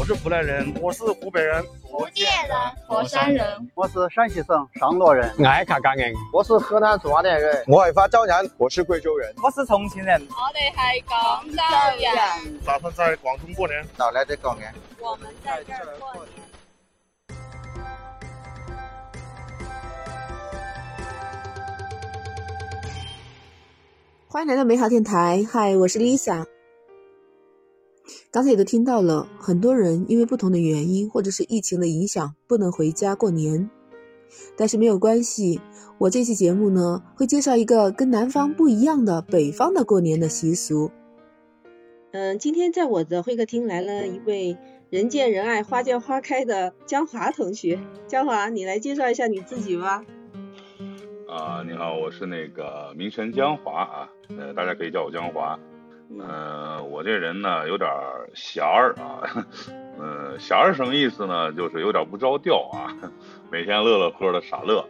我是湖南人，我是湖北人，福建人，佛山人，我是陕西省商洛人，爱卡感恩，我是河南抓甸人，我爱发椒人，我是贵州人，我是重庆人，我哋系广州人，打算在广东过年，哪来的过年，我们在这儿过年。欢迎来到美好电台，嗨，我是 Lisa。刚才也都听到了，很多人因为不同的原因，或者是疫情的影响，不能回家过年。但是没有关系，我这期节目呢，会介绍一个跟南方不一样的北方的过年的习俗。嗯，今天在我的会客厅来了一位人见人爱、花见花开的江华同学。江华，你来介绍一下你自己吧。啊，你好，我是那个名臣江华啊，呃，大家可以叫我江华。呃，我这人呢有点闲儿啊，呃，闲儿什么意思呢？就是有点不着调啊，每天乐乐呵的傻乐。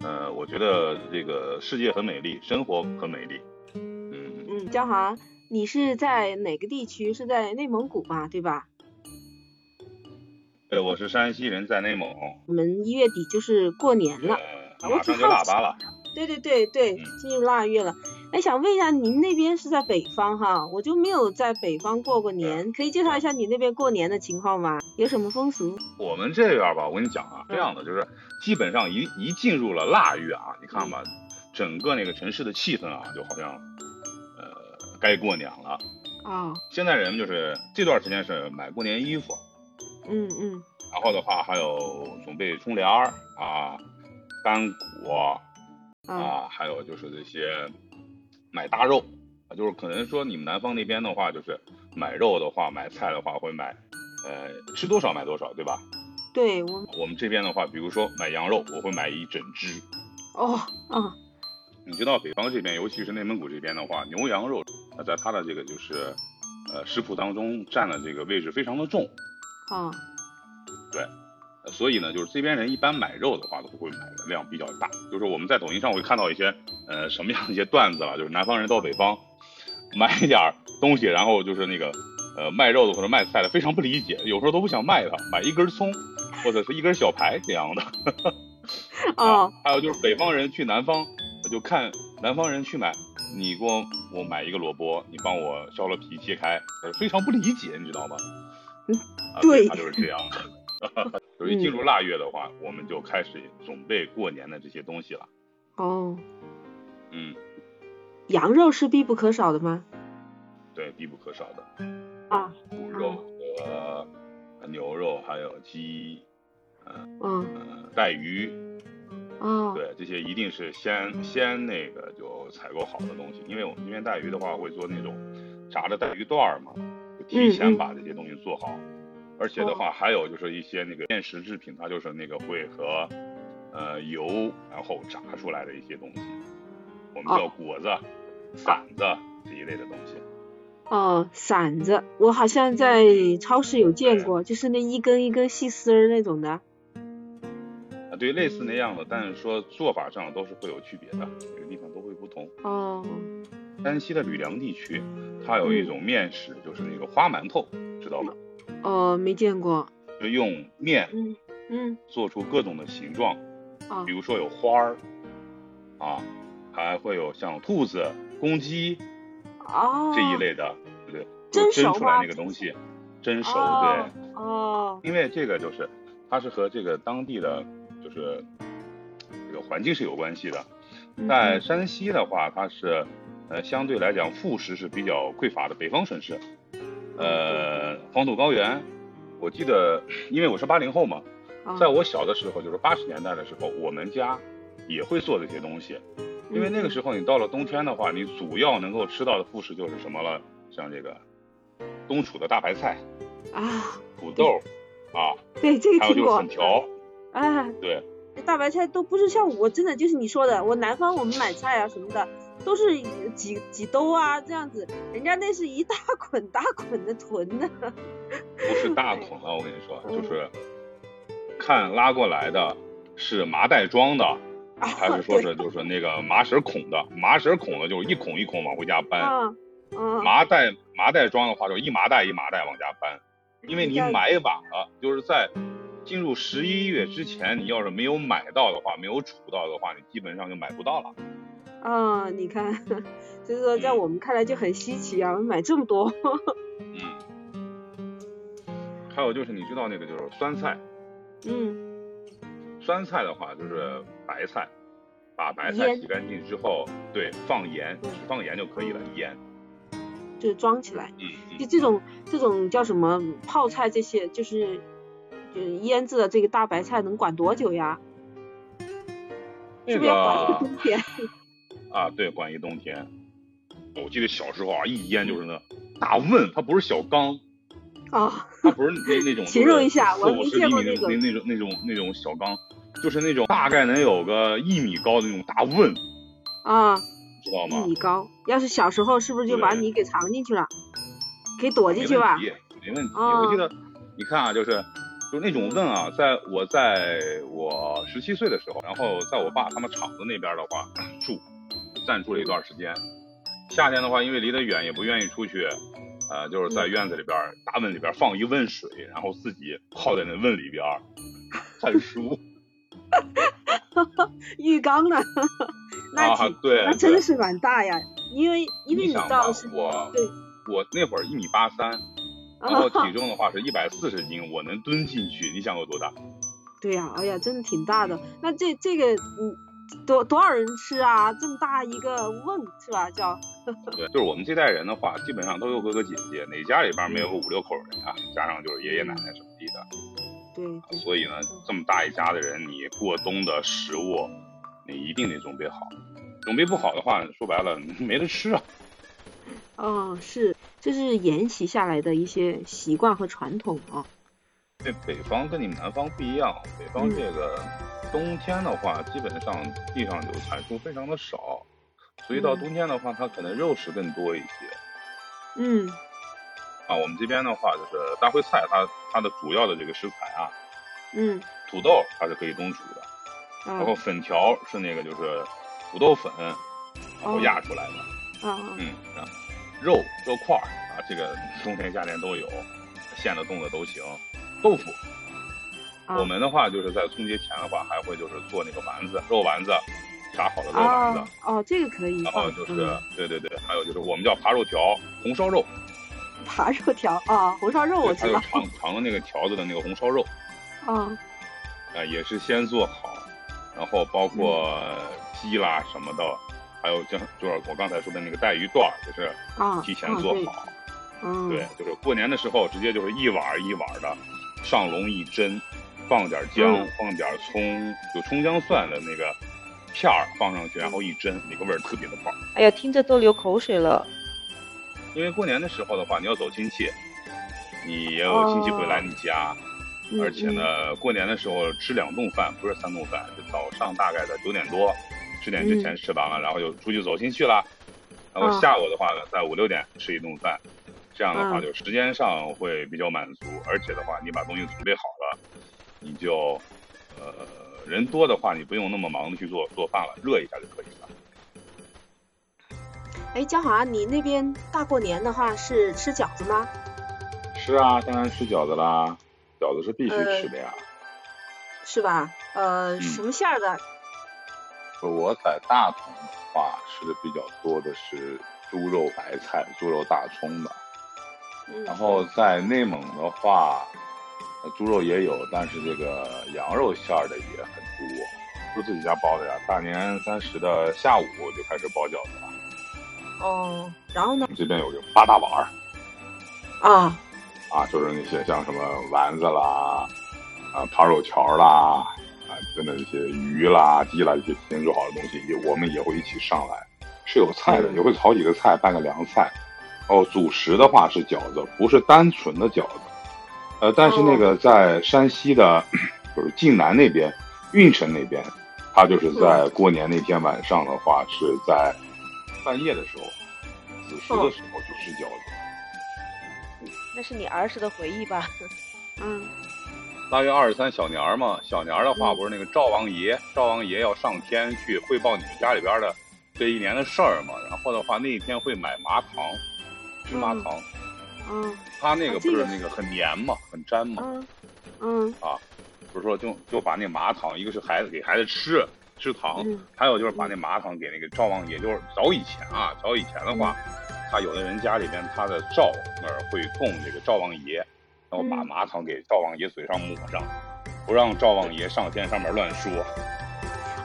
呃，我觉得这个世界很美丽，生活很美丽。嗯嗯，江航，你是在哪个地区？是在内蒙古吧？对吧？对，我是山西人，在内蒙。我们一月底就是过年了。马上就腊八了，对对对对，进入腊月了。哎，想问一下，您那边是在北方哈？我就没有在北方过过年，可以介绍一下你那边过年的情况吗？有什么风俗？我们这边吧，我跟你讲啊，这样的就是基本上一一进入了腊月啊，你看吧，整个那个城市的气氛啊，就好像呃该过年了啊。现在人就是这段时间是买过年衣服，嗯嗯，然后的话还有准备春联儿啊。干果啊，还有就是这些买大肉啊，就是可能说你们南方那边的话，就是买肉的话，买菜的话会买，呃，吃多少买多少，对吧？对我我们这边的话，比如说买羊肉，我会买一整只。哦，嗯。你知道北方这边，尤其是内蒙古这边的话，牛羊肉，它在它的这个就是呃食谱当中占的这个位置非常的重。啊。对。所以呢，就是这边人一般买肉的话，都会买的量比较大。就是我们在抖音上会看到一些，呃，什么样的一些段子了，就是南方人到北方买一点东西，然后就是那个，呃，卖肉的或者卖菜的非常不理解，有时候都不想卖它，买一根葱或者是一根小排这样的。哦。还有就是北方人去南方，就看南方人去买，你给我我买一个萝卜，你帮我削了皮切开，非常不理解，你知道吗？嗯，对，他就是这样的。所以进入腊月的话，我们就开始准备过年的这些东西了。哦，嗯，羊肉是必不可少的吗？对，必不可少的。啊，猪肉和牛肉，还有鸡，嗯嗯，带鱼。哦，对，这些一定是先先那个就采购好的东西，因为我们这边带鱼的话会做那种炸的带鱼段嘛，就提前把这些东西做好。而且的话，还有就是一些那个面食制品，它就是那个会和呃油然后炸出来的一些东西，我们叫果子、馓子这一类的东西。哦，馓子，我好像在超市有见过，就是那一根一根细丝儿那种的。啊，对，类似那样的，但是说做法上都是会有区别的，每个地方都会不同。哦。山西的吕梁地区，它有一种面食，就是那个花馒头，知道吗？哦，没见过。就用面，嗯嗯，做出各种的形状，啊，比如说有花儿，啊，还会有像兔子、公鸡，哦，这一类的，对，蒸蒸出来那个东西，蒸熟，对，哦，因为这个就是它是和这个当地的就是这个环境是有关系的，在山西的话，它是呃相对来讲副食是比较匮乏的，北方省市。呃，黄土高原，我记得，因为我是八零后嘛，在我小的时候，就是八十年代的时候，我们家也会做这些东西。因为那个时候，你到了冬天的话，你主要能够吃到的副食就是什么了？像这个冬储的大白菜啊，土豆啊，对这个还有就是粉条啊，对，大白菜都不是像我真的就是你说的，我南方我们买菜啊什么的。都是几几兜啊，这样子，人家那是一大捆大捆的囤的。不是大 捆啊，我跟你说，就是看拉过来的是麻袋装的，还是说是就是那个麻绳孔的？麻绳孔的，就是一孔一孔往回家搬。嗯。麻袋麻袋装的话，就一麻袋一麻袋往家搬。因为你买晚了，就是在进入十一月之前，你要是没有买到的话，没有储到的话，你基本上就买不到了。啊，你看，就是说在我们看来就很稀奇啊，买这么多。嗯。还有就是你知道那个就是酸菜。嗯。酸菜的话就是白菜，把白菜洗干净之后，对，放盐，只放盐就可以了，盐。就装起来。嗯。就这种这种叫什么泡菜这些，就是就腌制的这个大白菜能管多久呀？是不是要管一个冬天？啊，对，管一冬天。我记得小时候啊，一腌就是那大瓮，它不是小缸。啊。它不是那那种。形容一下，我没见过那种。那那种那种那种小缸。就是那种大概能有个一米高的那种大瓮，啊，知道吗？一米高，要是小时候是不是就把你给藏进去了？可以躲进去吧？没问题，我记得，你看啊，就是就那种瓮啊，在我在我十七岁的时候，然后在我爸他们厂子那边的话住，暂住了一段时间。夏天的话，因为离得远，也不愿意出去，呃，就是在院子里边大瓮里边放一瓮水，然后自己泡在那瓮里边看书。浴缸呢？那对，那真是蛮大呀。因为因为你知道是，我对，我那会儿一米八三，然后体重的话是一百四十斤，我能蹲进去。你想有多大？对呀，哎呀，真的挺大的。那这这个嗯，多多少人吃啊？这么大一个瓮是吧？叫。对，就是我们这代人的话，基本上都有哥哥姐姐，哪家里边没有个五六口人啊？加上就是爷爷奶奶什么地的。对，所以呢，这么大一家的人，你过冬的食物，你一定得准备好。准备不好的话，说白了没得吃啊。哦，是，这是沿袭下来的一些习惯和传统啊。这北方跟你们南方不一样，北方这个冬天的话，基本上地上有产出非常的少，所以到冬天的话，它可能肉食更多一些。嗯。啊，我们这边的话就是大烩菜，它它的主要的这个食材啊，嗯，土豆它是可以冬储的，然后粉条是那个就是土豆粉，然后压出来的，啊嗯，肉肉块啊，这个冬天夏天都有，现的冻的都行，豆腐，我们的话就是在春节前的话还会就是做那个丸子，肉丸子，炸好的肉丸子，哦，这个可以，然后就是对对对，还有就是我们叫扒肉条，红烧肉。扒肉条啊，红烧肉我知道。长 长的那个条子的那个红烧肉。啊。啊，也是先做好，然后包括鸡啦什么的，还有就就是我刚才说的那个带鱼段，就是提前做好。嗯。对，就是过年的时候直接就是一碗一碗的上笼一蒸，放点姜，放点葱，有葱姜蒜的那个片儿放上去，然后一蒸，那个味儿特别的棒。哎呀，听着都流口水了。因为过年的时候的话，你要走亲戚，你也有亲戚会来你家，而且呢，过年的时候吃两顿饭，不是三顿饭，就早上大概在九点多，十点之前吃完了，然后就出去走亲戚了，然后下午的话呢，在五六点吃一顿饭，这样的话就时间上会比较满足，而且的话，你把东西准备好了，你就，呃，人多的话，你不用那么忙的去做做饭了，热一下就可以了。哎，江华，你那边大过年的话是吃饺子吗？是啊，当然吃饺子啦，饺子是必须吃的呀。是吧？呃，什么馅儿的？我在大同的话吃的比较多的是猪肉白菜、猪肉大葱的。然后在内蒙的话，猪肉也有，但是这个羊肉馅儿的也很多。是自己家包的呀，大年三十的下午就开始包饺子了。哦，然后呢？这边有个八大碗儿，啊，啊，就是那些像什么丸子啦，啊，扒肉条啦，啊，真的这些鱼啦、鸡啦，这些提前做好的东西，也我们也会一起上来，是有菜的，也会炒几个菜，拌个凉菜。哦，主食的话是饺子，不是单纯的饺子，呃，但是那个在山西的，就是晋南那边，运城那边，他就是在过年那天晚上的话是在。半夜的时候，子时的时候就吃饺子。那是你儿时的回忆吧？嗯。腊月二十三小年儿嘛，小年儿的话不是那个赵王爷，赵王爷要上天去汇报你们家里边的这一年的事儿嘛。然后的话那一天会买麻糖，芝麻糖。嗯它那个不是那个很黏嘛，很粘嘛，嗯。啊不是说就就把那麻糖，一个是孩子给孩子吃吃糖，嗯。还有就是把那麻糖给那个赵王爷，就是早以前啊，早以前的话，嗯。他有的人家里边他的灶那儿会供这个赵王爷，然后把嗯。麻糖给赵王爷嘴上抹上，不让赵王爷上天上面乱说。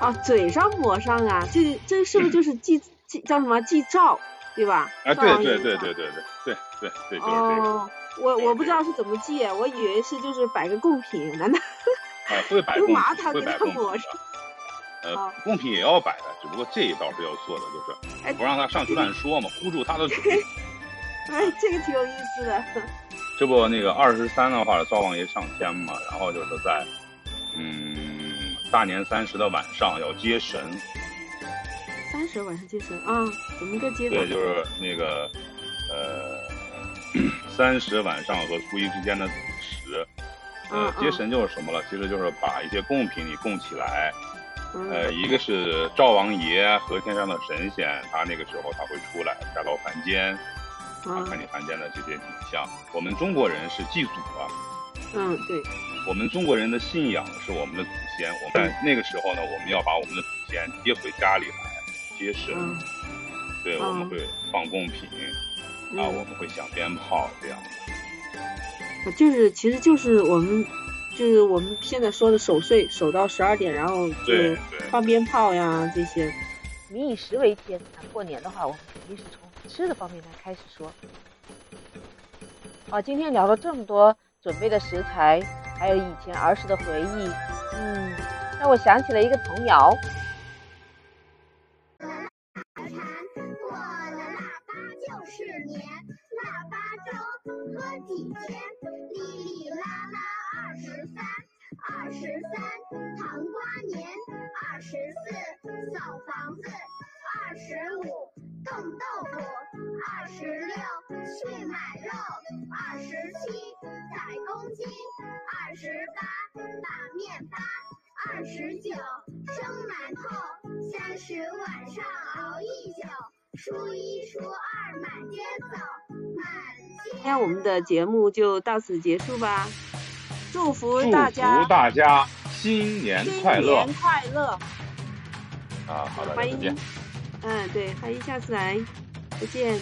啊，嘴上抹上啊，这这是不是就是祭祭叫什么祭灶，对吧？哎，对对对对对对对对对对，就是这个。哦，我我不知道是怎么祭，我以为是就是摆个贡品，难道？哎，会摆 用贡品，麻糖给会摆贡品。呃哦，贡品也要摆的，只不过这一道是要做的，就哎是不让他上去乱说嘛，护住他的嘴。哎，这个挺有意思的。这不那个二十三的话，灶王爷上天嘛，然后就是在嗯大年三十的晚上要接神，三十晚上接神啊？怎么个接法？对，就是那个呃三十晚上和初一之间的子时。呃嗯，接神就是什么了？其实就是把一些贡品你供起来，呃，嗯一个是灶王爷和天上的神仙，他那个时候他会出来下到凡间，啊，啊看你凡间的这些景象。我们中国人是祭祖啊，嗯对，我们中国人的信仰是我们的祖先。我们在那个时候呢，我们要把我们的祖先接回家里来接神，嗯对，嗯我们会放贡品啊，我嗯，们会响鞭炮这样。就是其实就是我们就是我们现在说的守岁，守到十二点，然后就放鞭炮呀这些。民以食为天，那过年的话，我们肯定是从吃的方面来开始说。啊，今天聊了这么多准备的食材，还有以前儿时的回忆，嗯，让我想起了一个童谣。十三糖瓜年，二十四扫房子，二十五冻豆腐，二十六去买肉，二十七宰公鸡，二十八把面发。二十九生馒头，三十晚上熬一宿，初一初二满街走，满街今天我们的节目就到此结束吧，祝福大家福大家新年快乐新年快乐！啊！好的，欢迎嗯，对，欢迎下次来，再见。